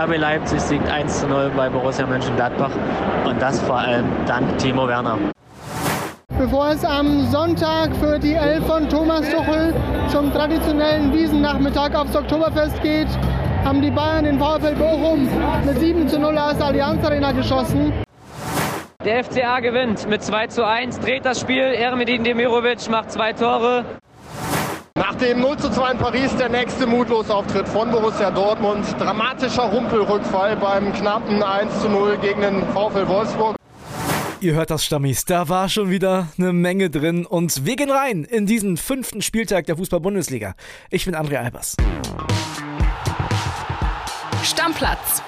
RB Leipzig siegt 1 zu 0 bei Borussia Mönchengladbach und das vor allem dank Timo Werner. Bevor es am Sonntag für die Elf von Thomas Tuchel zum traditionellen Wiesennachmittag aufs Oktoberfest geht, haben die Bayern den VfL Bochum mit 7 zu 0 aus der Allianz Arena geschossen. Der FCA gewinnt mit 2 zu 1, dreht das Spiel. Ermedin Demirovic macht zwei Tore. Nach dem 0 zu 2 in Paris der nächste Mutlosauftritt von Borussia Dortmund. Dramatischer Humpelrückfall beim knappen 1 zu 0 gegen den VfL Wolfsburg. Ihr hört das, Stammis. Da war schon wieder eine Menge drin. Und wir gehen rein in diesen fünften Spieltag der Fußball-Bundesliga. Ich bin André Albers. Stammplatz.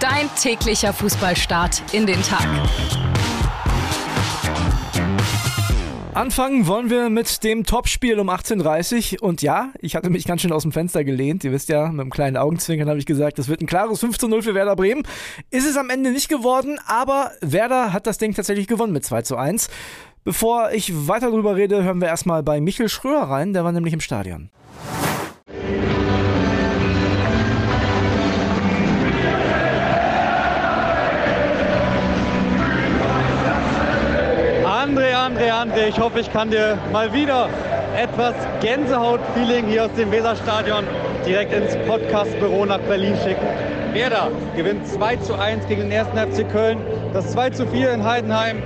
Dein täglicher Fußballstart in den Tag. Anfangen wollen wir mit dem Topspiel um 18.30 Uhr. Und ja, ich hatte mich ganz schön aus dem Fenster gelehnt. Ihr wisst ja, mit einem kleinen Augenzwinkern habe ich gesagt, das wird ein klares 5 zu 0 für Werder Bremen. Ist es am Ende nicht geworden, aber Werder hat das Ding tatsächlich gewonnen mit 2 zu 1. Bevor ich weiter drüber rede, hören wir erstmal bei Michel Schröer rein. Der war nämlich im Stadion. Ich hoffe, ich kann dir mal wieder etwas Gänsehaut-Feeling hier aus dem Weserstadion direkt ins Podcastbüro nach Berlin schicken. Werder gewinnt 2 zu 1 gegen den 1. FC Köln. Das 2 zu 4 in Heidenheim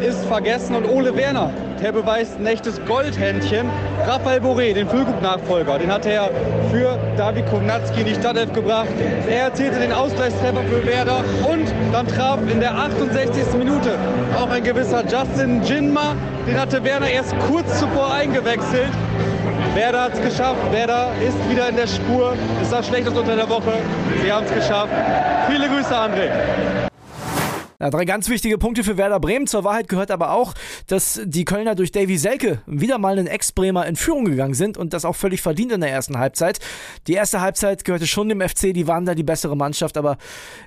ist vergessen und Ole Werner, der beweist ein echtes Goldhändchen. Raphael Boré, den Füllkrug-Nachfolger, den hat er für David Kownatski in die Startelf gebracht. Er erzielte den Ausgleichstreffer für Werder und dann traf in der 68. Minute auch ein gewisser Justin Jinma. Den hatte Werner erst kurz zuvor eingewechselt. Werder hat es geschafft. Werder ist wieder in der Spur. Es sah schlecht aus unter der Woche. Sie haben es geschafft. Viele Grüße, André. Ja, drei ganz wichtige Punkte für Werder Bremen. Zur Wahrheit gehört aber auch, dass die Kölner durch Davy Selke wieder mal einen Ex-Bremer in Führung gegangen sind und das auch völlig verdient in der ersten Halbzeit. Die erste Halbzeit gehörte schon dem FC, die waren da die bessere Mannschaft, aber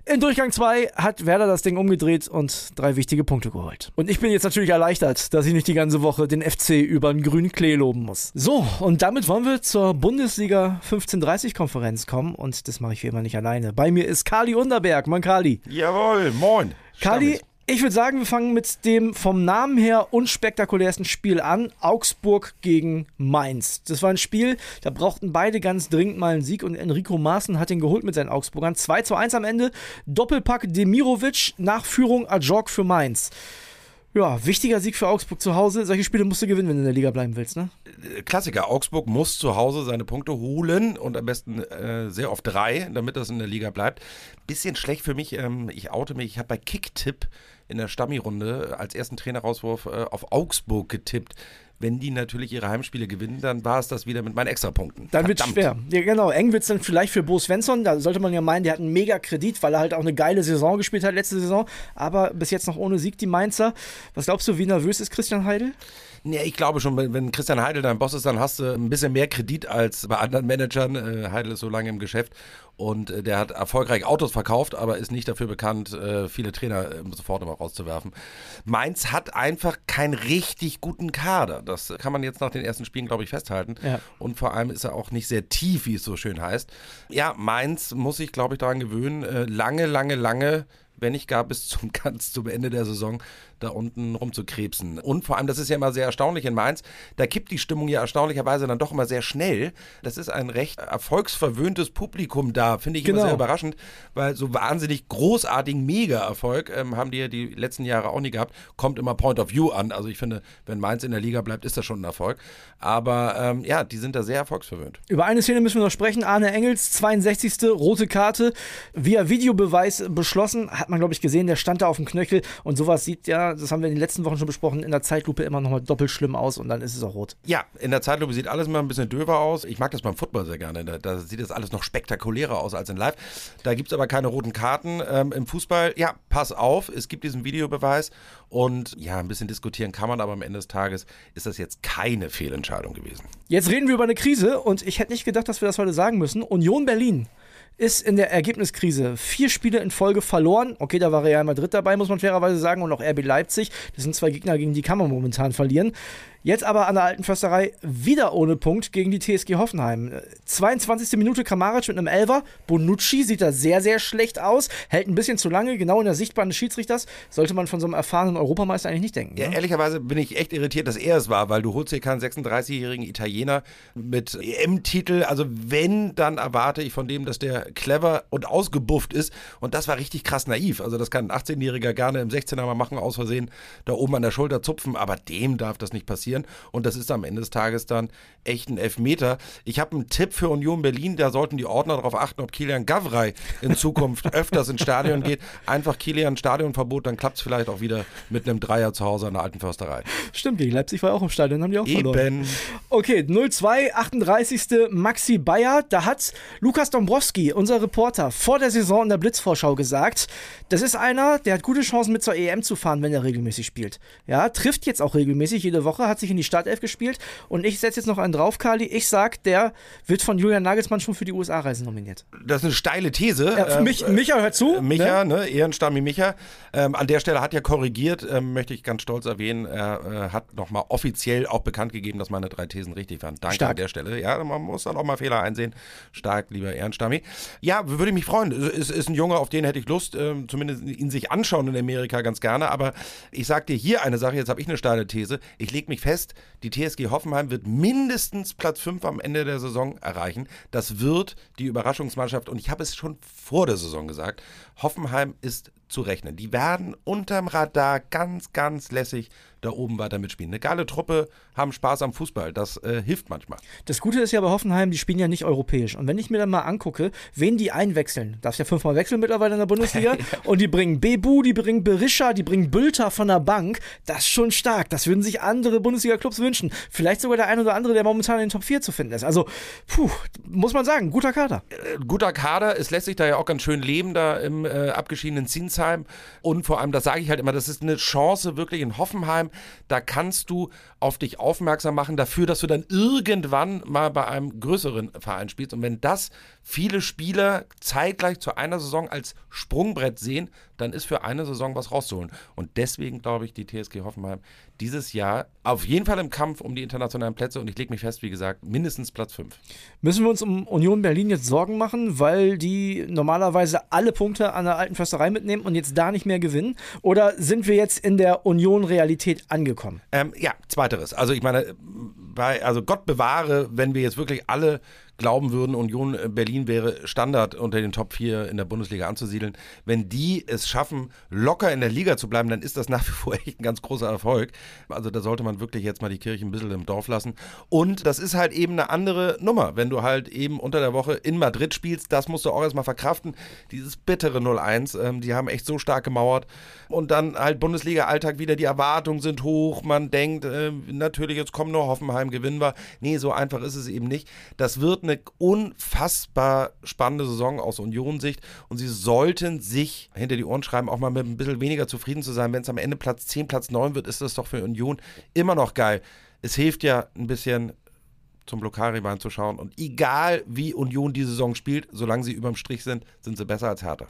in Durchgang 2 hat Werder das Ding umgedreht und drei wichtige Punkte geholt. Und ich bin jetzt natürlich erleichtert, dass ich nicht die ganze Woche den FC über den grünen Klee loben muss. So, und damit wollen wir zur Bundesliga 1530-Konferenz kommen und das mache ich wie immer nicht alleine. Bei mir ist Kali Unterberg. Moin Kali. Jawohl, moin. Kali, ich würde sagen, wir fangen mit dem vom Namen her unspektakulärsten Spiel an. Augsburg gegen Mainz. Das war ein Spiel, da brauchten beide ganz dringend mal einen Sieg und Enrico Maaßen hat ihn geholt mit seinen Augsburgern. 2 zu 1 am Ende. Doppelpack Demirovic, Nachführung Ajok für Mainz. Ja, wichtiger Sieg für Augsburg zu Hause. Solche Spiele musst du gewinnen, wenn du in der Liga bleiben willst, ne? Klassiker. Augsburg muss zu Hause seine Punkte holen und am besten äh, sehr oft drei, damit das in der Liga bleibt. Bisschen schlecht für mich. Ähm, ich oute mich. Ich habe bei Kicktipp in der Stammi-Runde als ersten Trainerauswurf äh, auf Augsburg getippt. Wenn die natürlich ihre Heimspiele gewinnen, dann war es das wieder mit meinen Extrapunkten. Dann wird schwer. Ja, genau. Eng wird es dann vielleicht für Bo Svensson. Da sollte man ja meinen, der hat einen mega Kredit, weil er halt auch eine geile Saison gespielt hat letzte Saison. Aber bis jetzt noch ohne Sieg die Mainzer. Was glaubst du, wie nervös ist Christian Heidel? Ja, ich glaube schon, wenn Christian Heidel dein Boss ist, dann hast du ein bisschen mehr Kredit als bei anderen Managern. Äh, Heidel ist so lange im Geschäft und äh, der hat erfolgreich Autos verkauft, aber ist nicht dafür bekannt, äh, viele Trainer sofort immer rauszuwerfen. Mainz hat einfach keinen richtig guten Kader. Das kann man jetzt nach den ersten Spielen, glaube ich, festhalten. Ja. Und vor allem ist er auch nicht sehr tief, wie es so schön heißt. Ja, Mainz muss sich, glaube ich, daran gewöhnen, lange, lange, lange wenn nicht gar bis zum ganz zum Ende der Saison da unten rumzukrebsen. Und vor allem, das ist ja immer sehr erstaunlich in Mainz, da kippt die Stimmung ja erstaunlicherweise dann doch immer sehr schnell. Das ist ein recht erfolgsverwöhntes Publikum da, finde ich genau. immer sehr überraschend, weil so wahnsinnig großartigen Mega-Erfolg ähm, haben die ja die letzten Jahre auch nie gehabt. Kommt immer Point of View an. Also ich finde, wenn Mainz in der Liga bleibt, ist das schon ein Erfolg. Aber ähm, ja, die sind da sehr erfolgsverwöhnt. Über eine Szene müssen wir noch sprechen. Arne Engels, 62. rote Karte, via Videobeweis beschlossen, hat man glaube ich gesehen, der stand da auf dem Knöchel und sowas sieht ja das haben wir in den letzten Wochen schon besprochen, in der Zeitlupe immer nochmal doppelt schlimm aus und dann ist es auch rot. Ja, in der Zeitlupe sieht alles immer ein bisschen döver aus. Ich mag das beim Football sehr gerne. Da, da sieht das alles noch spektakulärer aus als in Live. Da gibt es aber keine roten Karten. Ähm, Im Fußball, ja, pass auf, es gibt diesen Videobeweis und ja, ein bisschen diskutieren kann man, aber am Ende des Tages ist das jetzt keine Fehlentscheidung gewesen. Jetzt reden wir über eine Krise und ich hätte nicht gedacht, dass wir das heute sagen müssen. Union Berlin ist in der Ergebniskrise vier Spiele in Folge verloren. Okay, da war Real Madrid dabei, muss man fairerweise sagen, und auch RB Leipzig. Das sind zwei Gegner, gegen die kann man momentan verlieren. Jetzt aber an der alten Försterei wieder ohne Punkt gegen die TSG Hoffenheim. 22. Minute Kramaric mit einem Elver. Bonucci sieht da sehr, sehr schlecht aus. Hält ein bisschen zu lange, genau in der Sichtbahn des Schiedsrichters. Sollte man von so einem erfahrenen Europameister eigentlich nicht denken. Ja, ne? ehrlicherweise bin ich echt irritiert, dass er es war, weil du holst hier keinen 36-jährigen Italiener mit EM-Titel. Also wenn, dann erwarte ich von dem, dass der clever und ausgebufft ist. Und das war richtig krass naiv. Also das kann ein 18-Jähriger gerne im 16er mal machen, aus Versehen da oben an der Schulter zupfen. Aber dem darf das nicht passieren. Und das ist am Ende des Tages dann echt ein Elfmeter. Ich habe einen Tipp für Union Berlin. Da sollten die Ordner darauf achten, ob Kilian Gavrei in Zukunft öfters ins Stadion geht. Einfach Kilian Stadionverbot, dann klappt es vielleicht auch wieder mit einem Dreier zu Hause an der alten Försterei. Stimmt, gegen Leipzig war auch im Stadion, haben die auch verloren. Eben. Okay, 0-2, 38. Maxi Bayer. Da hat Lukas Dombrowski, unser Reporter, vor der Saison in der Blitzvorschau gesagt, das ist einer, der hat gute Chancen mit zur EM zu fahren, wenn er regelmäßig spielt. Ja, trifft jetzt auch regelmäßig jede Woche, hat sich in die Startelf gespielt und ich setze jetzt noch einen drauf, Kali. Ich sag, der wird von Julian Nagelsmann schon für die USA-Reise nominiert. Das ist eine steile These. Ja, für mich, Ähm, Micha, hört zu. Micha, ne? ne? Ehrenstammi Micha. Ähm, an der Stelle hat ja korrigiert, ähm, möchte ich ganz stolz erwähnen. Er äh, hat nochmal offiziell auch bekannt gegeben, dass meine drei Thesen richtig waren. Danke Stark. an der Stelle. Ja, man muss dann auch mal Fehler einsehen. Stark, lieber Ehrenstammi. Ja, würde mich freuen. Es ist ein Junge, auf den hätte ich Lust, ähm, zumindest ihn sich anschauen in Amerika ganz gerne. Aber ich sag dir hier eine Sache, jetzt habe ich eine steile These. Ich lege mich fest, die TSG Hoffenheim wird mindestens Platz 5 am Ende der Saison erreichen. Das wird die Überraschungsmannschaft und ich habe es schon vor der Saison gesagt. Hoffenheim ist zu rechnen. Die werden unterm Radar ganz, ganz lässig da oben weiter mitspielen. Eine geile Truppe, haben Spaß am Fußball. Das äh, hilft manchmal. Das Gute ist ja bei Hoffenheim, die spielen ja nicht europäisch. Und wenn ich mir dann mal angucke, wen die einwechseln, darfst ja fünfmal wechseln mittlerweile in der Bundesliga, und die bringen Bebu, die bringen Berisha, die bringen Bülter von der Bank, das ist schon stark. Das würden sich andere Bundesliga-Clubs wünschen. Vielleicht sogar der ein oder andere, der momentan in den Top 4 zu finden ist. Also, puh, muss man sagen, guter Kader. Äh, guter Kader, es lässt sich da ja auch ganz schön leben, da im äh, abgeschiedenen Zinsheim. Und vor allem, das sage ich halt immer, das ist eine Chance wirklich in Hoffenheim. Da kannst du auf dich aufmerksam machen dafür, dass du dann irgendwann mal bei einem größeren Verein spielst. Und wenn das viele Spieler zeitgleich zu einer Saison als Sprungbrett sehen, dann ist für eine Saison was rauszuholen. Und deswegen glaube ich, die TSG Hoffenheim dieses Jahr auf jeden Fall im Kampf um die internationalen Plätze. Und ich lege mich fest, wie gesagt, mindestens Platz 5. Müssen wir uns um Union Berlin jetzt Sorgen machen, weil die normalerweise alle Punkte an der alten Försterei mitnehmen und jetzt da nicht mehr gewinnen? Oder sind wir jetzt in der Union-Realität angekommen? Ähm, ja, zweiteres. Also ich meine, bei, also Gott bewahre, wenn wir jetzt wirklich alle glauben würden, Union Berlin wäre Standard unter den Top 4 in der Bundesliga anzusiedeln. Wenn die es schaffen, locker in der Liga zu bleiben, dann ist das nach wie vor echt ein ganz großer Erfolg. Also da sollte man wirklich jetzt mal die Kirche ein bisschen im Dorf lassen. Und das ist halt eben eine andere Nummer, wenn du halt eben unter der Woche in Madrid spielst. Das musst du auch erstmal verkraften. Dieses bittere 0-1, ähm, die haben echt so stark gemauert. Und dann halt Bundesliga-Alltag wieder, die Erwartungen sind hoch. Man denkt, äh, natürlich, jetzt kommen nur Hoffenheim, gewinnen wir. Nee, so einfach ist es eben nicht. Das wird eine unfassbar spannende Saison aus Union-Sicht und sie sollten sich hinter die Ohren schreiben, auch mal mit ein bisschen weniger zufrieden zu sein. Wenn es am Ende Platz 10, Platz 9 wird, ist das doch für Union immer noch geil. Es hilft ja ein bisschen zum Lokalrivalen zu schauen und egal wie Union die Saison spielt, solange sie überm Strich sind, sind sie besser als Hertha.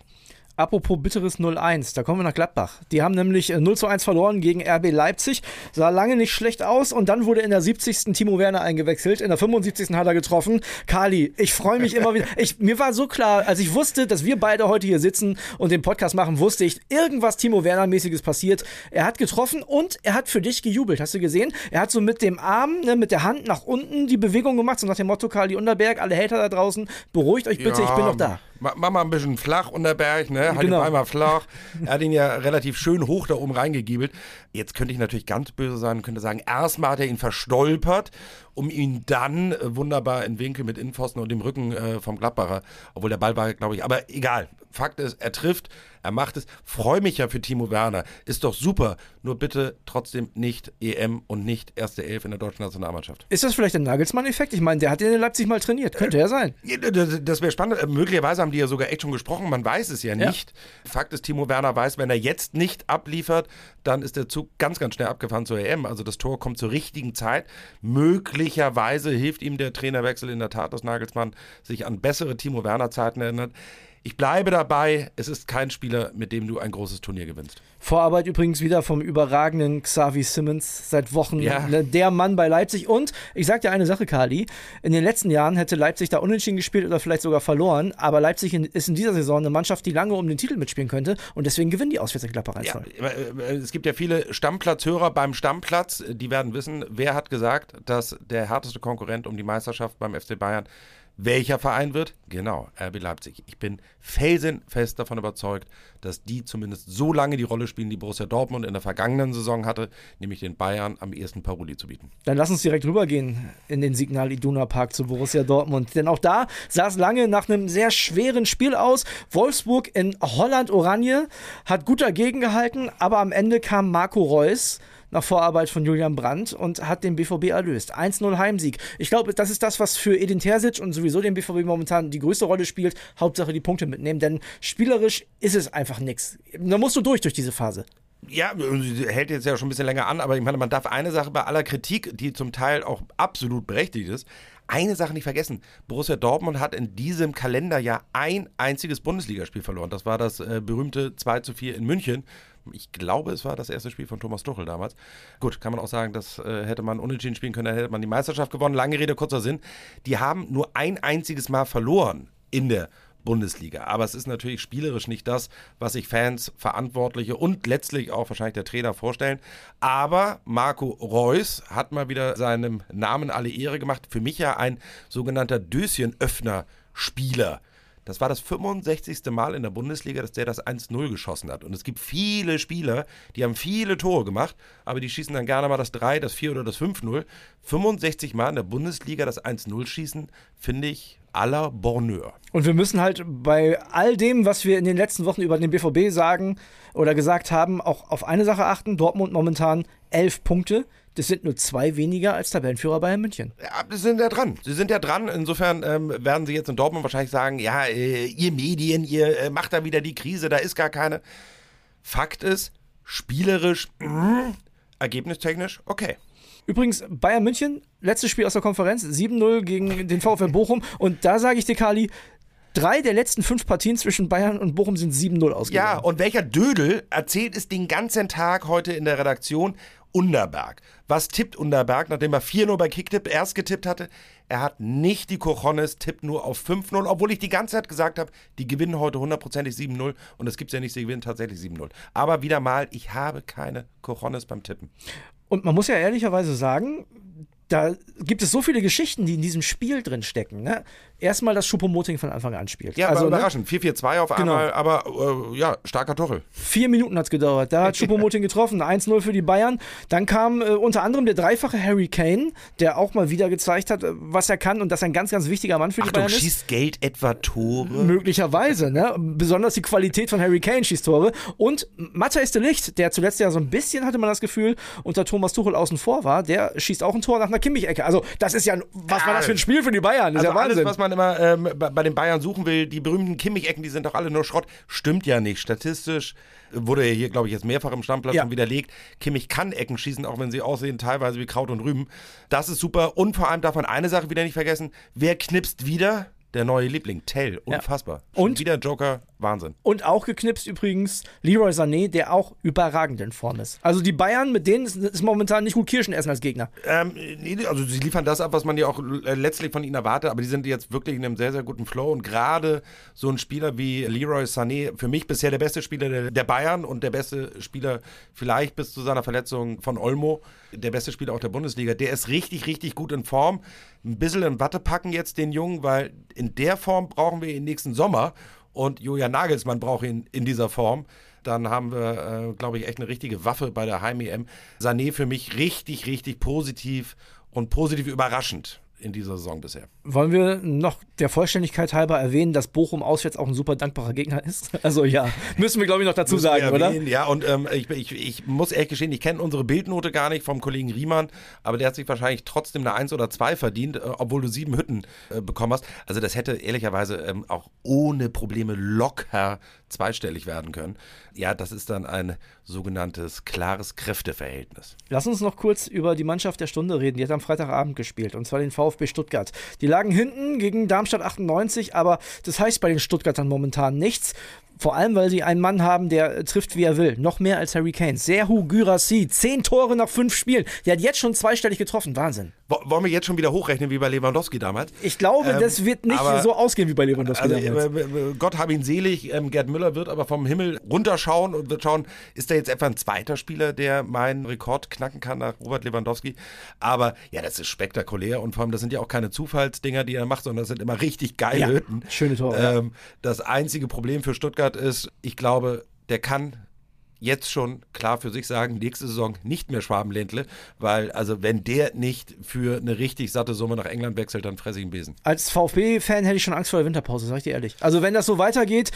Apropos bitteres 0-1, da kommen wir nach Gladbach. Die haben nämlich äh, 0 1 verloren gegen RB Leipzig. Sah lange nicht schlecht aus und dann wurde in der 70. Timo Werner eingewechselt. In der 75. hat er getroffen. Kali, ich freue mich immer wieder. Ich, mir war so klar, als ich wusste, dass wir beide heute hier sitzen und den Podcast machen, wusste ich, irgendwas Timo Werner-mäßiges passiert. Er hat getroffen und er hat für dich gejubelt. Hast du gesehen? Er hat so mit dem Arm, ne, mit der Hand nach unten die Bewegung gemacht, so nach dem Motto Kali Unterberg, alle Hater da draußen, beruhigt euch bitte, Ja, ich bin noch da. Ma- Mach mal ein bisschen flach unter Berg, ne? Halt Genau. ihn einmal flach. Er hat ihn ja relativ schön hoch da oben reingegiebelt. Jetzt könnte ich natürlich ganz böse sein und könnte sagen, erstmal hat er ihn verstolpert, um ihn dann äh, wunderbar in Winkel mit Innenpfosten und dem Rücken äh, vom Gladbacher, obwohl der Ball war, glaube ich, aber egal. Fakt ist, er trifft, er macht es. Freue mich ja für Timo Werner. Ist doch super. Nur bitte trotzdem nicht EM und nicht erste Elf in der deutschen Nationalmannschaft. Ist das vielleicht ein Nagelsmann-Effekt? Ich meine, der hat den in Leipzig mal trainiert. Könnte ja sein. Ja, Das, wäre spannend. Äh, Möglicherweise haben die ja sogar echt schon gesprochen. Man weiß es ja Ja. nicht. Fakt ist, Timo Werner weiß, wenn er jetzt nicht abliefert, dann ist der Zug ganz, ganz schnell abgefahren zur EM. Also das Tor kommt zur richtigen Zeit. Möglicherweise hilft ihm der Trainerwechsel in der Tat, dass Nagelsmann sich an bessere Timo Werner-Zeiten erinnert. Ich bleibe dabei, es ist kein Spieler, mit dem du ein großes Turnier gewinnst. Vorarbeit übrigens wieder vom überragenden Xavi Simmons seit Wochen. Ja. Ne, Der Mann bei Leipzig. Und ich sag dir eine Sache, Kali. In den letzten Jahren hätte Leipzig da unentschieden gespielt oder vielleicht sogar verloren. Aber Leipzig ist in dieser Saison eine Mannschaft, die lange um den Titel mitspielen könnte. Und deswegen gewinnen die auswärts in 1 Ja, äh, es gibt ja viele Stammplatzhörer beim Stammplatz, die werden wissen, wer hat gesagt, dass der härteste Konkurrent um die Meisterschaft beim FC Bayern welcher Verein wird? Genau, RB Leipzig. Ich bin felsenfest davon überzeugt, dass die zumindest so lange die Rolle spielen, die Borussia Dortmund in der vergangenen Saison hatte, nämlich den Bayern am ersten Paroli zu bieten. Dann lass uns direkt rübergehen in den Signal Iduna Park zu Borussia Dortmund. Denn auch da sah es lange nach einem sehr schweren Spiel aus. Wolfsburg in Holland-Oranje hat gut dagegen gehalten, aber am Ende kam Marco Reus nach Vorarbeit von Julian Brandt und hat den BVB erlöst. 1-0 Heimsieg. Ich glaube, das ist das, was für Edin Terzic und sowieso den BVB momentan die größte Rolle spielt. Hauptsache die Punkte mitnehmen, denn spielerisch ist es einfach nichts. Da musst du durch durch diese Phase. Ja, hält jetzt ja schon ein bisschen länger an, aber ich meine, man darf eine Sache bei aller Kritik, die zum Teil auch absolut berechtigt ist, eine Sache nicht vergessen. Borussia Dortmund hat in diesem Kalenderjahr ein einziges Bundesligaspiel verloren. Das war das äh, berühmte 2 zu 4 in München. Ich glaube, es war das erste Spiel von Thomas Tuchel damals. Gut, kann man auch sagen, das äh, hätte man unentschieden spielen können, dann hätte man die Meisterschaft gewonnen. Lange Rede, kurzer Sinn. Die haben nur ein einziges Mal verloren in der Bundesliga. Aber es ist natürlich spielerisch nicht das, was sich Fans, Verantwortliche und letztlich auch wahrscheinlich der Trainer vorstellen. Aber Marco Reus hat mal wieder seinem Namen alle Ehre gemacht. Für mich ja ein sogenannter Döschenöffner-Spieler. Das war das 65. Mal in der Bundesliga, dass der das 1-0 geschossen hat. Und es gibt viele Spieler, die haben viele Tore gemacht, aber die schießen dann gerne mal das 3, das 4 oder das 5-0. 65 Mal in der Bundesliga das 1-0 schießen, finde ich à la. Und wir müssen halt bei all dem, was wir in den letzten Wochen über den BVB sagen oder gesagt haben, auch auf eine Sache achten. Dortmund momentan elf Punkte. Das sind nur zwei weniger als Tabellenführer Bayern München. Ja, sie sind ja dran. Sie sind ja dran. Insofern ähm, werden sie jetzt in Dortmund wahrscheinlich sagen, ja, äh, ihr Medien, ihr äh, macht da wieder die Krise, da ist gar keine. Fakt ist, spielerisch, mh, ergebnistechnisch, okay. Übrigens, Bayern München, letztes Spiel aus der Konferenz, 7-0 gegen den VfL Bochum. Und da sage ich dir, Kali, drei der letzten fünf Partien zwischen Bayern und Bochum sind 7-0 ausgegangen. Ja, und welcher Dödel erzählt es den ganzen Tag heute in der Redaktion? Unterberg. Was tippt Unterberg, nachdem er 4-0 bei Kicktipp erst getippt hatte? Er hat nicht die Cojones, tippt nur auf 5-0, obwohl ich die ganze Zeit gesagt habe, die gewinnen heute hundertprozentig 7-0 und das gibt's ja nicht, sie gewinnen tatsächlich 7-0. Aber wieder mal, ich habe keine Cojones beim Tippen. Und man muss ja ehrlicherweise sagen, da gibt es so viele Geschichten, die in diesem Spiel drin stecken. Ne? Erstmal, dass Schuppomoting von Anfang an spielt. Ja, also, war ne, überraschend. 4-4-2 auf Genau. einmal, aber äh, ja, starker Tuchel. Vier Minuten hat es gedauert. Da hat Schuppomoting getroffen. 1-0 für die Bayern. Dann kam äh, unter anderem der dreifache Harry Kane, der auch mal wieder gezeigt hat, äh, was er kann und dass er ein ganz, ganz wichtiger Mann für die Achtung, Bayern ist. schießt Geld etwa Tore? Möglicherweise, ne? Besonders die Qualität von Harry Kane schießt Tore. Und Matthijs de Licht, der zuletzt ja so ein bisschen, hatte man das Gefühl, unter Thomas Tuchel außen vor war, der schießt auch ein Tor nach einer Kimmich-Ecke. Also, das ist ja, was war das für ein Spiel für die Bayern? Das ist Also ja alles, Wahnsinn. was man immer ähm, bei, den Bayern suchen will, die berühmten Kimmich-Ecken, die sind doch alle nur Schrott. Stimmt ja nicht. Statistisch wurde ja hier, glaube ich, jetzt mehrfach im Stammplatz Ja. schon widerlegt. Kimmich kann Ecken schießen, auch wenn sie aussehen teilweise wie Kraut und Rüben. Das ist super. Und vor allem darf man eine Sache wieder nicht vergessen. Wer knipst wieder? Der neue Liebling, Tell. Unfassbar. Schon Und? wieder Joker, Wahnsinn. Und auch geknipst übrigens Leroy Sané, der auch überragend in Form ist. Also die Bayern, mit denen ist, ist momentan nicht gut Kirschen essen als Gegner. Ähm, nee, also sie liefern das ab, was man ja auch äh, letztlich von ihnen erwartet, aber die sind jetzt wirklich in einem sehr, sehr guten Flow und gerade so ein Spieler wie Leroy Sané, für mich bisher der beste Spieler der, der Bayern und der beste Spieler vielleicht bis zu seiner Verletzung von Olmo, der beste Spieler auch der Bundesliga, der ist richtig, richtig gut in Form. Ein bisschen in Watte packen jetzt den Jungen, weil in der Form brauchen wir ihn nächsten Sommer und Julian Nagelsmann braucht ihn in dieser Form. Dann haben wir, äh, glaube ich, echt eine richtige Waffe bei der Heim-EM. Sané für mich richtig, richtig positiv und positiv überraschend in dieser Saison bisher. Wollen wir noch der Vollständigkeit halber erwähnen, dass Bochum auswärts auch ein super dankbarer Gegner ist? Also ja, müssen wir glaube ich noch dazu sagen, oder? erwähnen, Ja, und ähm, ich, ich, ich muss ehrlich gestehen, ich kenne unsere Bildnote gar nicht vom Kollegen Riemann, aber der hat sich wahrscheinlich trotzdem eine 1 oder 2 verdient, äh, obwohl du sieben Hütten äh, bekommen hast. Also das hätte ehrlicherweise ähm, auch ohne Probleme locker zweistellig werden können. Ja, das ist dann ein sogenanntes klares Kräfteverhältnis. Lass uns noch kurz über die Mannschaft der Stunde reden. Die hat am Freitagabend gespielt und zwar den VfL VfB Stuttgart. Die lagen hinten gegen Darmstadt 98, aber das heißt bei den Stuttgartern momentan nichts. Vor allem, weil sie einen Mann haben, der trifft, wie er will. Noch mehr als Harry Kane. Serhu Gyrassi. Zehn Tore nach fünf Spielen. Der hat jetzt schon zweistellig getroffen. Wahnsinn. Wollen wir jetzt schon wieder hochrechnen wie bei Lewandowski damals? Ich glaube, ähm, das wird nicht so ausgehen wie bei Lewandowski also, damals. Äh, äh, Gott hab ihn selig. Ähm, Gerd Müller wird aber vom Himmel runterschauen und wird schauen, ist da jetzt etwa ein zweiter Spieler, der meinen Rekord knacken kann nach Robert Lewandowski? Aber ja, das ist spektakulär und vor allem, das sind ja auch keine Zufallsdinger, die er macht, sondern das sind immer richtig geile ja, Hütten. Schöne Tore. Ähm, das einzige Problem für Stuttgart ist, ich glaube, der kann jetzt schon klar für sich sagen, nächste Saison nicht mehr Schwabenländle, weil also wenn der nicht für eine richtig satte Summe nach England wechselt, dann fresse ich einen Besen. Als VfB-Fan hätte ich schon Angst vor der Winterpause, sag ich dir ehrlich. Also wenn das so weitergeht,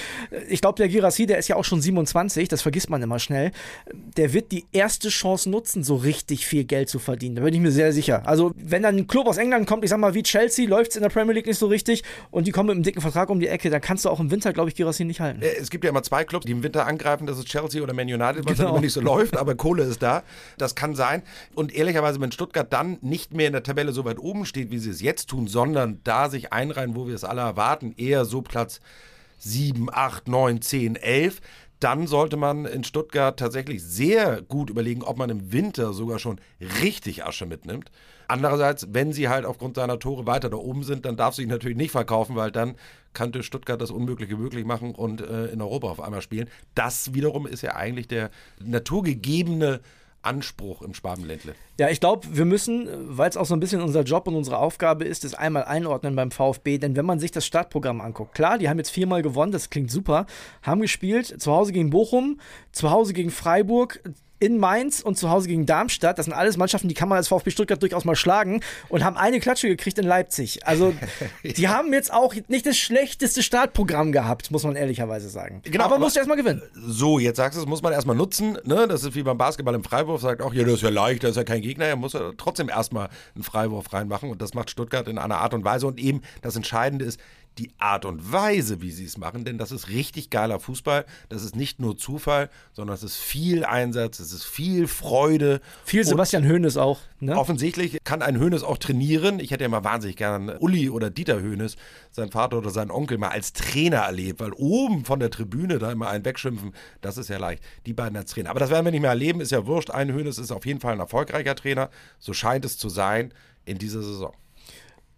ich glaube, der Girassi, der ist ja auch schon 27, das vergisst man immer schnell, der wird die erste Chance nutzen, so richtig viel Geld zu verdienen. Da bin ich mir sehr sicher. Also wenn dann ein Club aus England kommt, ich sag mal wie Chelsea, läuft es in der Premier League nicht so richtig und die kommen mit einem dicken Vertrag um die Ecke, dann kannst du auch im Winter, glaube ich, Girassi nicht halten. Äh, es gibt ja immer zwei Clubs, die im Winter angreifen, das ist Chelsea oder Man United, was genau. immer nicht so läuft, aber Kohle ist da. Das kann sein. Und ehrlicherweise, wenn Stuttgart dann nicht mehr in der Tabelle so weit oben steht, wie sie es jetzt tun, sondern da sich einreihen, wo wir es alle erwarten, eher so Platz 7, 8, 9, 10, 11, dann sollte man in Stuttgart tatsächlich sehr gut überlegen, ob man im Winter sogar schon richtig Asche mitnimmt. Andererseits, wenn sie halt aufgrund seiner Tore weiter da oben sind, dann darf sie sich natürlich nicht verkaufen, weil dann könnte Stuttgart das Unmögliche möglich machen und äh, in Europa auf einmal spielen. Das wiederum ist ja eigentlich der naturgegebene Anspruch im Schwabenländle. Ja, ich glaube, wir müssen, weil es auch so ein bisschen unser Job und unsere Aufgabe ist, es einmal einordnen beim VfB. Denn wenn man sich das Startprogramm anguckt, klar, die haben jetzt viermal gewonnen, das klingt super, haben gespielt, zu Hause gegen Bochum, zu Hause gegen Freiburg, in Mainz und zu Hause gegen Darmstadt. Das sind alles Mannschaften, die kann man als VfB Stuttgart durchaus mal schlagen und haben eine Klatsche gekriegt in Leipzig. Also die haben jetzt auch nicht das schlechteste Startprogramm gehabt, muss man ehrlicherweise sagen. Genau, aber, aber musst du erstmal gewinnen. So, jetzt sagst du, das muss man erstmal nutzen. Ne? Das ist wie beim Basketball im Freiwurf, sagt auch, ja, das ist ja leicht, das ist ja kein Gegner. Er muss ja trotzdem erstmal einen Freiwurf reinmachen und das macht Stuttgart in einer Art und Weise. Und eben das Entscheidende ist, die Art und Weise, wie sie es machen, denn das ist richtig geiler Fußball. Das ist nicht nur Zufall, sondern es ist viel Einsatz, es ist viel Freude. Viel Sebastian Hoeneß auch. Ne? Offensichtlich kann ein Hoeneß auch trainieren. Ich hätte ja mal wahnsinnig gern Uli oder Dieter Hoeneß, sein Vater oder sein Onkel, mal als Trainer erlebt, weil oben von der Tribüne da immer einen wegschimpfen, das ist ja leicht. Die beiden als Trainer. Aber das werden wir nicht mehr erleben, ist ja wurscht. Ein Hoeneß ist auf jeden Fall ein erfolgreicher Trainer. So scheint es zu sein in dieser Saison.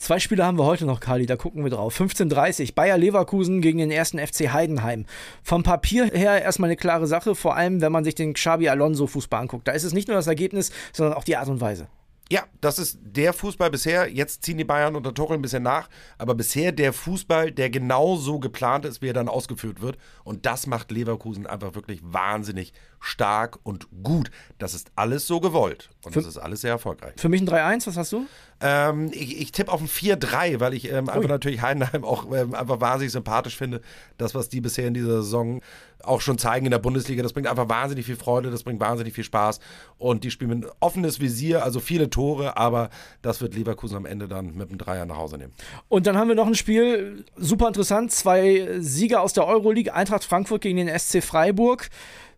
Zwei Spiele haben wir heute noch, Kali, da gucken wir drauf. 15.30 Bayer Leverkusen gegen den ersten FC Heidenheim. Vom Papier her erstmal eine klare Sache, vor allem wenn man sich den Xabi Alonso Fußball anguckt. Da ist es nicht nur das Ergebnis, sondern auch die Art und Weise. Ja, das ist der Fußball bisher. Jetzt ziehen die Bayern unter Tuchel ein bisschen nach, aber bisher der Fußball, der genau so geplant ist, wie er dann ausgeführt wird. Und das macht Leverkusen einfach wirklich wahnsinnig stark und gut. Das ist alles so gewollt und für, das ist alles sehr erfolgreich. Für mich ein 3-1, was hast du? Ähm, ich, ich tippe auf ein 4-3, weil ich ähm, einfach natürlich Heidenheim auch ähm, einfach wahnsinnig sympathisch finde. Das, was die bisher in dieser Saison auch schon zeigen in der Bundesliga, das bringt einfach wahnsinnig viel Freude, das bringt wahnsinnig viel Spaß. Und die spielen mit ein offenes Visier, also viele Tore, aber das wird Leverkusen am Ende dann mit einem Dreier nach Hause nehmen. Und dann haben wir noch ein Spiel, super interessant, zwei Sieger aus der Euroleague, Eintracht Frankfurt gegen den SC Freiburg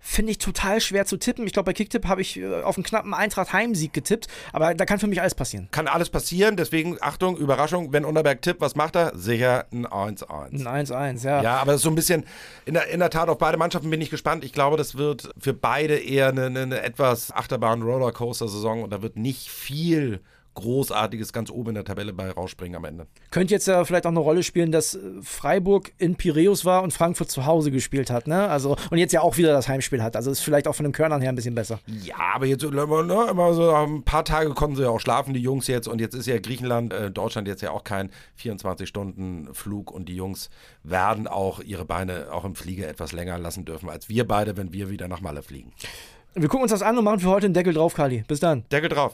finde ich total schwer zu tippen. Ich glaube, bei Kicktipp habe ich äh, auf einen knappen Eintracht-Heimsieg getippt, aber da kann für mich alles passieren. Kann alles passieren, deswegen Achtung, Überraschung, wenn Unterberg tippt, was macht er? Sicher ein 1-1. Ein 1-1, ja. Ja, aber das ist so ein bisschen, in der, in der Tat, auf beide Mannschaften bin ich gespannt. Ich glaube, das wird für beide eher eine, eine etwas Achterbahn-Rollercoaster-Saison und da wird nicht viel Großartiges ganz oben in der Tabelle bei rausspringen am Ende. Könnte jetzt ja vielleicht auch eine Rolle spielen, dass Freiburg in Piräus war und Frankfurt zu Hause gespielt hat, ne? Also und jetzt ja auch wieder das Heimspiel hat. Also ist vielleicht auch von den Körnern her ein bisschen besser. Ja, aber jetzt ne, immer so ein paar Tage konnten sie ja auch schlafen, die Jungs jetzt. Und jetzt ist ja Griechenland, äh, Deutschland jetzt ja auch kein 24-Stunden-Flug und die Jungs werden auch ihre Beine auch im Flieger etwas länger lassen dürfen als wir beide, wenn wir wieder nach Malle fliegen. Wir gucken uns das an und machen für heute einen Deckel drauf, Kali. Bis dann. Deckel drauf.